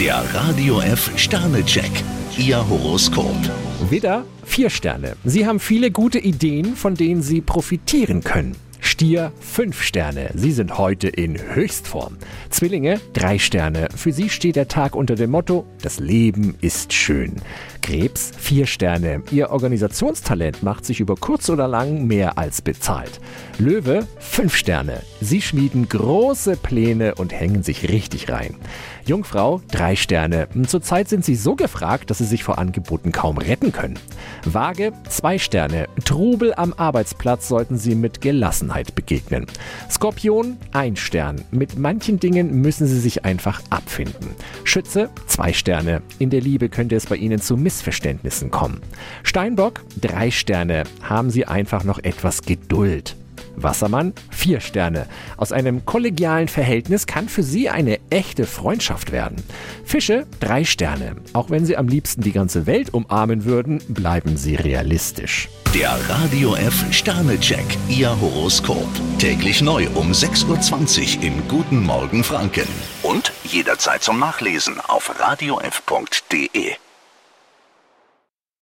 Der Radio F Sternecheck. Ihr Horoskop. Widder, vier Sterne. Sie haben viele gute Ideen, von denen Sie profitieren können. Stier, fünf Sterne. Sie sind heute in Höchstform. Zwillinge, drei Sterne. Für Sie steht der Tag unter dem Motto, das Leben ist schön. Krebs, vier Sterne. Ihr Organisationstalent macht sich über kurz oder lang mehr als bezahlt. Löwe, fünf Sterne. Sie schmieden große Pläne und hängen sich richtig rein. Jungfrau, drei Sterne. Zurzeit sind Sie so gefragt, dass Sie sich vor Angeboten kaum retten können. Waage, zwei Sterne. Trubel am Arbeitsplatz sollten Sie mit Gelassenheit begegnen. Skorpion, ein Stern. Mit manchen Dingen müssen Sie sich einfach abfinden. Schütze, zwei Sterne. In der Liebe könnte es bei Ihnen zu Missverständnissen kommen. Steinbock, drei Sterne. Haben Sie einfach noch etwas Geduld. Wassermann, vier Sterne. Aus einem kollegialen Verhältnis kann für Sie eine echte Freundschaft werden. Fische, drei Sterne. Auch wenn Sie am liebsten die ganze Welt umarmen würden, bleiben Sie realistisch. Der Radio F Sternecheck. Ihr Horoskop. Täglich neu um 6.20 Uhr im Guten Morgen Franken. Und jederzeit zum Nachlesen auf radiof.de.